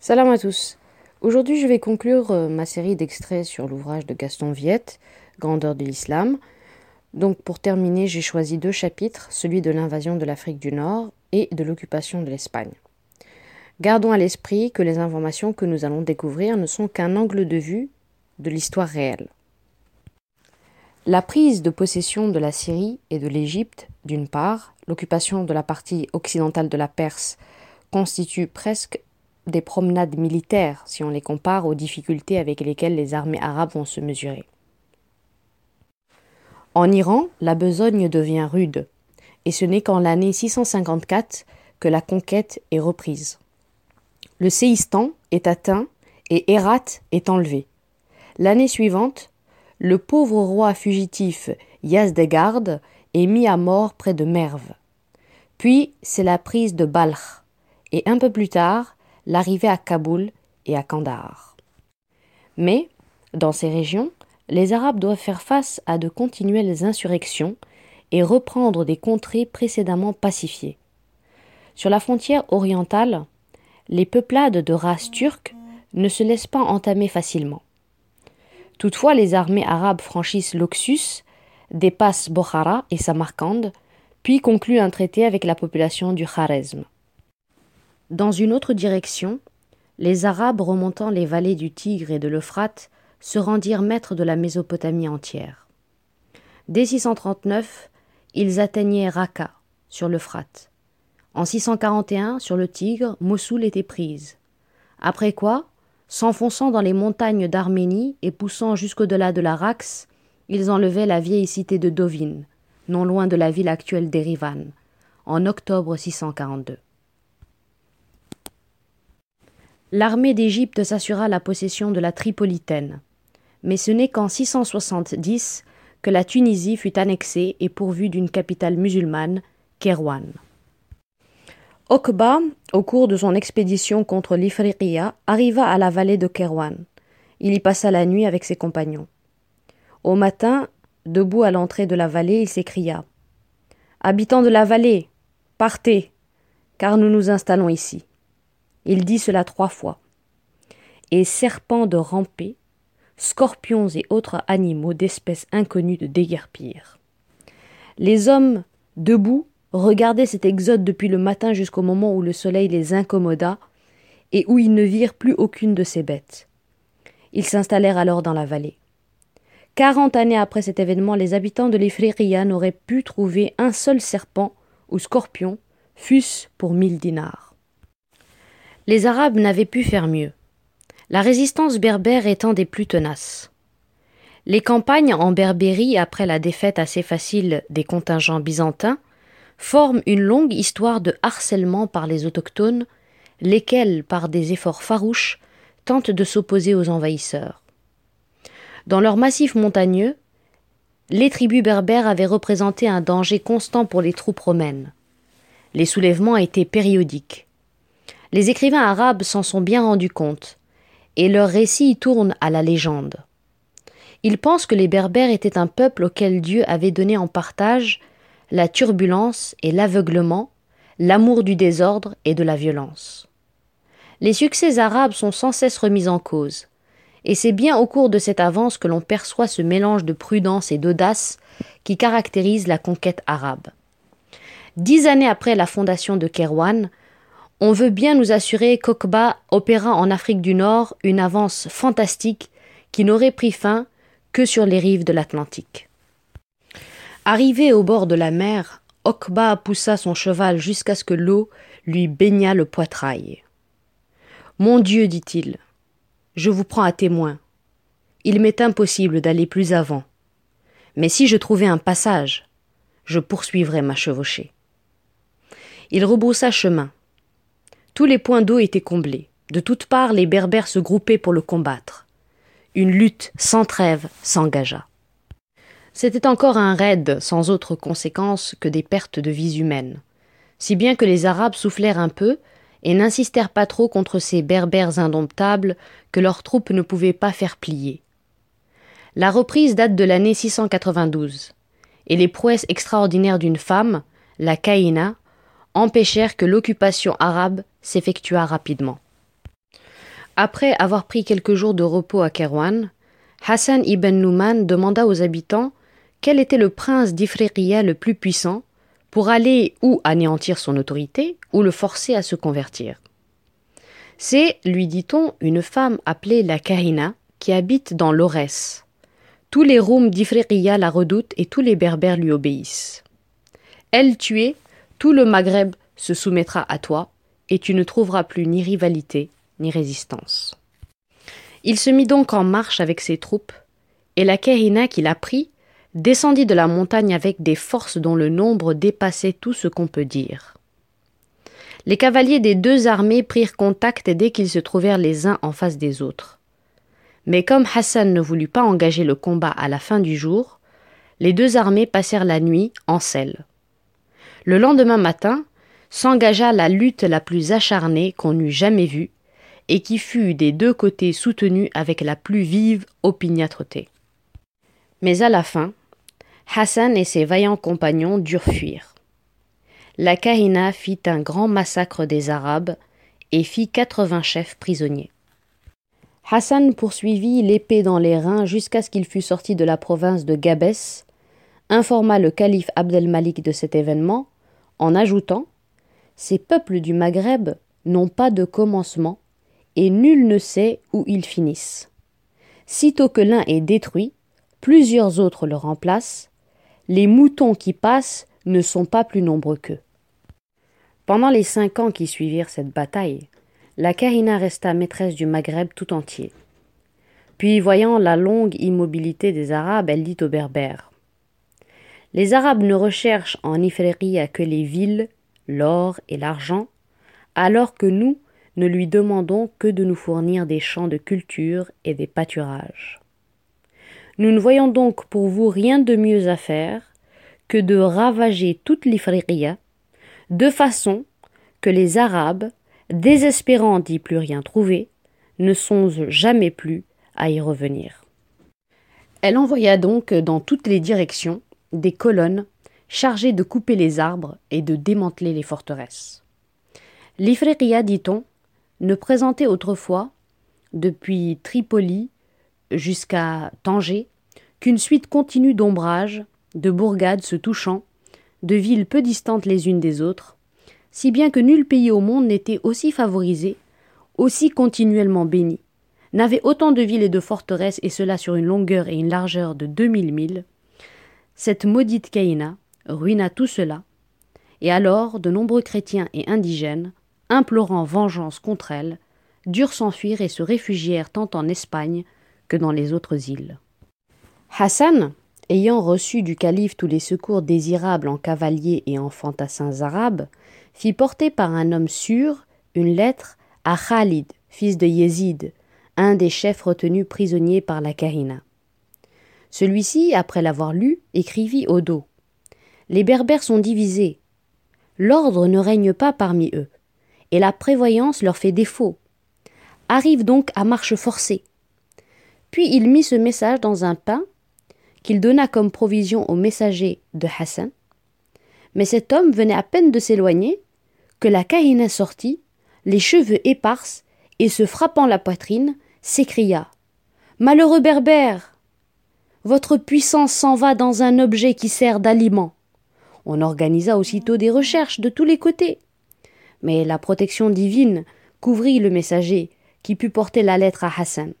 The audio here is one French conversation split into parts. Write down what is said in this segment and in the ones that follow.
Salam à tous. Aujourd'hui, je vais conclure euh, ma série d'extraits sur l'ouvrage de Gaston Viette, Grandeur de l'islam. Donc, pour terminer, j'ai choisi deux chapitres, celui de l'invasion de l'Afrique du Nord et de l'occupation de l'Espagne. Gardons à l'esprit que les informations que nous allons découvrir ne sont qu'un angle de vue de l'histoire réelle. La prise de possession de la Syrie et de l'Égypte, d'une part, l'occupation de la partie occidentale de la Perse, constitue presque des promenades militaires si on les compare aux difficultés avec lesquelles les armées arabes vont se mesurer. En Iran, la besogne devient rude, et ce n'est qu'en l'année 654 que la conquête est reprise. Le Séistan est atteint et Hérat est enlevé. L'année suivante, le pauvre roi fugitif Yazdegard est mis à mort près de Merv. Puis c'est la prise de Balkh, et un peu plus tard, l'arrivée à Kaboul et à Kandahar. Mais, dans ces régions, les Arabes doivent faire face à de continuelles insurrections et reprendre des contrées précédemment pacifiées. Sur la frontière orientale, les peuplades de race turque ne se laissent pas entamer facilement. Toutefois, les armées arabes franchissent l'Oxus, dépassent Bokhara et Samarcande, puis concluent un traité avec la population du Kharezm. Dans une autre direction, les Arabes remontant les vallées du Tigre et de l'Euphrate se rendirent maîtres de la Mésopotamie entière. Dès 639, ils atteignaient Raqqa, sur l'Euphrate. En 641, sur le Tigre, Mossoul était prise. Après quoi, s'enfonçant dans les montagnes d'Arménie et poussant jusqu'au-delà de l'Arax, ils enlevaient la vieille cité de Dovin, non loin de la ville actuelle d'Erivan, en octobre 642. L'armée d'Égypte s'assura la possession de la Tripolitaine. Mais ce n'est qu'en 670 que la Tunisie fut annexée et pourvue d'une capitale musulmane, Kérouan. Okba, au cours de son expédition contre l'Ifriqiya, arriva à la vallée de Kérouan. Il y passa la nuit avec ses compagnons. Au matin, debout à l'entrée de la vallée, il s'écria Habitants de la vallée, partez, car nous nous installons ici. Il dit cela trois fois. Et serpents de ramper, scorpions et autres animaux d'espèces inconnues de déguerpir. Les hommes, debout, regardaient cet exode depuis le matin jusqu'au moment où le soleil les incommoda et où ils ne virent plus aucune de ces bêtes. Ils s'installèrent alors dans la vallée. Quarante années après cet événement, les habitants de l'Ifriqiya n'auraient pu trouver un seul serpent ou scorpion, fût-ce pour mille dinars. Les Arabes n'avaient pu faire mieux, la résistance berbère étant des plus tenaces. Les campagnes en Berbérie après la défaite assez facile des contingents byzantins forment une longue histoire de harcèlement par les autochtones, lesquels, par des efforts farouches, tentent de s'opposer aux envahisseurs. Dans leur massif montagneux, les tribus berbères avaient représenté un danger constant pour les troupes romaines. Les soulèvements étaient périodiques. Les écrivains arabes s'en sont bien rendus compte, et leurs récits tournent à la légende. Ils pensent que les Berbères étaient un peuple auquel Dieu avait donné en partage la turbulence et l'aveuglement, l'amour du désordre et de la violence. Les succès arabes sont sans cesse remis en cause, et c'est bien au cours de cette avance que l'on perçoit ce mélange de prudence et d'audace qui caractérise la conquête arabe. Dix années après la fondation de Kérouan, on veut bien nous assurer qu'Okba opéra en Afrique du Nord une avance fantastique qui n'aurait pris fin que sur les rives de l'Atlantique. Arrivé au bord de la mer, Okba poussa son cheval jusqu'à ce que l'eau lui baignât le poitrail. Mon Dieu, dit-il, je vous prends à témoin. Il m'est impossible d'aller plus avant. Mais si je trouvais un passage, je poursuivrais ma chevauchée. Il rebroussa chemin. Tous les points d'eau étaient comblés. De toutes parts, les Berbères se groupaient pour le combattre. Une lutte sans trêve s'engagea. C'était encore un raid sans autre conséquence que des pertes de vies humaines, si bien que les Arabes soufflèrent un peu et n'insistèrent pas trop contre ces Berbères indomptables que leurs troupes ne pouvaient pas faire plier. La reprise date de l'année 692, et les prouesses extraordinaires d'une femme, la Caïna, empêchèrent que l'occupation arabe s'effectuât rapidement. Après avoir pris quelques jours de repos à Kerouan, Hassan ibn Nouman demanda aux habitants quel était le prince d'Ifriqiya le plus puissant pour aller ou anéantir son autorité ou le forcer à se convertir. C'est, lui dit-on, une femme appelée la Kahina qui habite dans l'Aurès. Tous les Roums d'Ifriqiya la redoutent et tous les Berbères lui obéissent. Elle tuée, tout le Maghreb se soumettra à toi, et tu ne trouveras plus ni rivalité ni résistance. Il se mit donc en marche avec ses troupes, et la Kahina qui l'a pris descendit de la montagne avec des forces dont le nombre dépassait tout ce qu'on peut dire. Les cavaliers des deux armées prirent contact dès qu'ils se trouvèrent les uns en face des autres. Mais comme Hassan ne voulut pas engager le combat à la fin du jour, les deux armées passèrent la nuit en selle. Le lendemain matin s'engagea la lutte la plus acharnée qu'on eût jamais vue, et qui fut des deux côtés soutenue avec la plus vive opiniâtreté. Mais à la fin, Hassan et ses vaillants compagnons durent fuir. La Kahina fit un grand massacre des Arabes et fit quatre-vingts chefs prisonniers. Hassan poursuivit l'épée dans les reins jusqu'à ce qu'il fût sorti de la province de Gabès, informa le calife Abdel-Malik de cet événement, en ajoutant Ces peuples du Maghreb n'ont pas de commencement, et nul ne sait où ils finissent. Sitôt que l'un est détruit, plusieurs autres le remplacent, les moutons qui passent ne sont pas plus nombreux qu'eux. Pendant les cinq ans qui suivirent cette bataille, la Kahina resta maîtresse du Maghreb tout entier. Puis, voyant la longue immobilité des Arabes, elle dit aux Berbères Les Arabes ne recherchent en Ifriqiya que les villes, l'or et l'argent, alors que nous ne lui demandons que de nous fournir des champs de culture et des pâturages. Nous ne voyons donc pour vous rien de mieux à faire que de ravager toute l'Ifriqiya, de façon que les Arabes, désespérant d'y plus rien trouver, ne songent jamais plus à y revenir. Elle envoya donc dans toutes les directions des colonnes chargées de couper les arbres et de démanteler les forteresses. L'Ifriqiya, dit-on, ne présentait autrefois, depuis Tripoli jusqu'à Tanger, qu'une suite continue d'ombrages, de bourgades se touchant, de villes peu distantes les unes des autres, si bien que nul pays au monde n'était aussi favorisé, aussi continuellement béni, n'avait autant de villes et de forteresses, et cela sur une longueur et une largeur de deux mille milles. Cette maudite Caïna ruina tout cela, et alors de nombreux chrétiens et indigènes, implorant vengeance contre elle, durent s'enfuir et se réfugièrent tant en Espagne que dans les autres îles. Hassan, ayant reçu du calife tous les secours désirables en cavaliers et en fantassins arabes, fit porter par un homme sûr une lettre à Khalid, fils de Yézid, un des chefs retenus prisonniers par la Kahina. Celui-ci, après l'avoir lu, écrivit au dos Les Berbères sont divisés. L'ordre ne règne pas parmi eux, et la prévoyance leur fait défaut. Arrive donc à marche forcée. Puis il mit ce message dans un pain qu'il donna comme provision au messager de Hassan. Mais cet homme venait à peine de s'éloigner que la Kahina sortit, les cheveux épars, et se frappant la poitrine, s'écria Malheureux berbère Votre puissance s'en va dans un objet qui sert d'aliment. On organisa aussitôt des recherches de tous les côtés. Mais la protection divine couvrit le messager qui put porter la lettre à Hassan.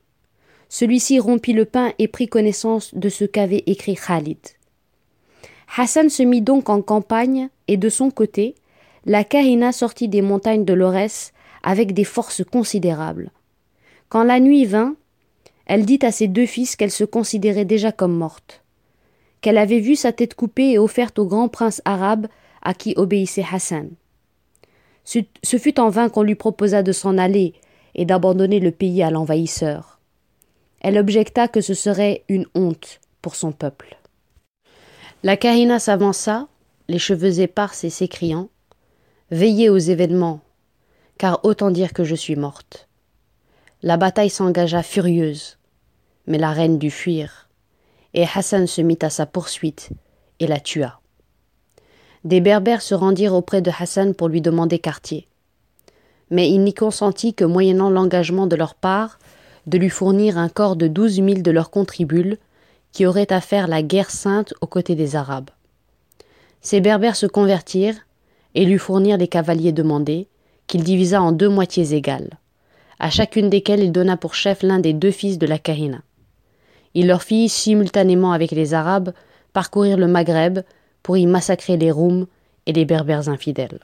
Celui-ci rompit le pain et prit connaissance de ce qu'avait écrit Khalid. Hassan se mit donc en campagne, et de son côté, la Kahina sortit des montagnes de l'Orès avec des forces considérables. Quand la nuit vint, elle dit à ses deux fils qu'elle se considérait déjà comme morte, qu'elle avait vu sa tête coupée et offerte au grand prince arabe à qui obéissait Hassan. Ce fut en vain qu'on lui proposa de s'en aller et d'abandonner le pays à l'envahisseur. Elle objecta que ce serait une honte pour son peuple. La Kahina s'avança, les cheveux épars et s'écriant Veillez aux événements, car autant dire que je suis morte. La bataille s'engagea furieuse, mais la reine dut fuir, et Hassan se mit à sa poursuite et la tua. Des berbères se rendirent auprès de Hassan pour lui demander quartier. mais il n'y consentit que moyennant l'engagement de leur part de lui fournir un corps de douze mille de leurs contribules, qui auraient à faire la guerre sainte aux côtés des Arabes. Ces Berbères se convertirent et lui fournirent les cavaliers demandés, qu'il divisa en deux moitiés égales, à chacune desquelles il donna pour chef l'un des deux fils de la Kahina. Il leur fit, simultanément avec les Arabes, parcourir le Maghreb pour y massacrer les Roums et les Berbères infidèles.